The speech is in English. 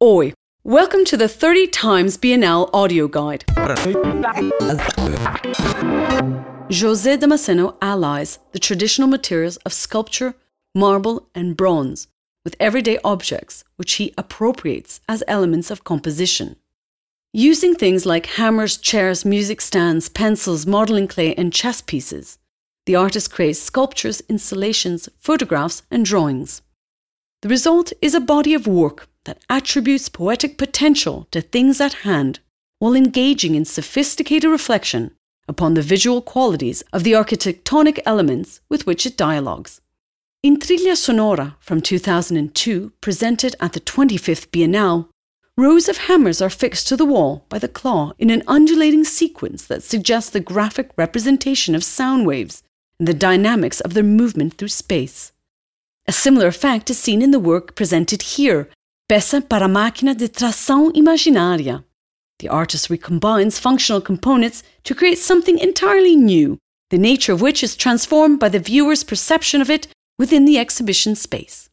Oi, welcome to the 30 Times Bienal audio guide. José Damasceno allies the traditional materials of sculpture, marble, and bronze with everyday objects which he appropriates as elements of composition. Using things like hammers, chairs, music stands, pencils, modelling clay, and chess pieces, the artist creates sculptures, installations, photographs, and drawings. The result is a body of work that attributes poetic potential to things at hand while engaging in sophisticated reflection upon the visual qualities of the architectonic elements with which it dialogues. In Trilha Sonora from 2002, presented at the 25th Biennale, rows of hammers are fixed to the wall by the claw in an undulating sequence that suggests the graphic representation of sound waves and the dynamics of their movement through space. A similar effect is seen in the work presented here Peça para máquina de tração imaginária. The artist recombines functional components to create something entirely new, the nature of which is transformed by the viewer's perception of it within the exhibition space.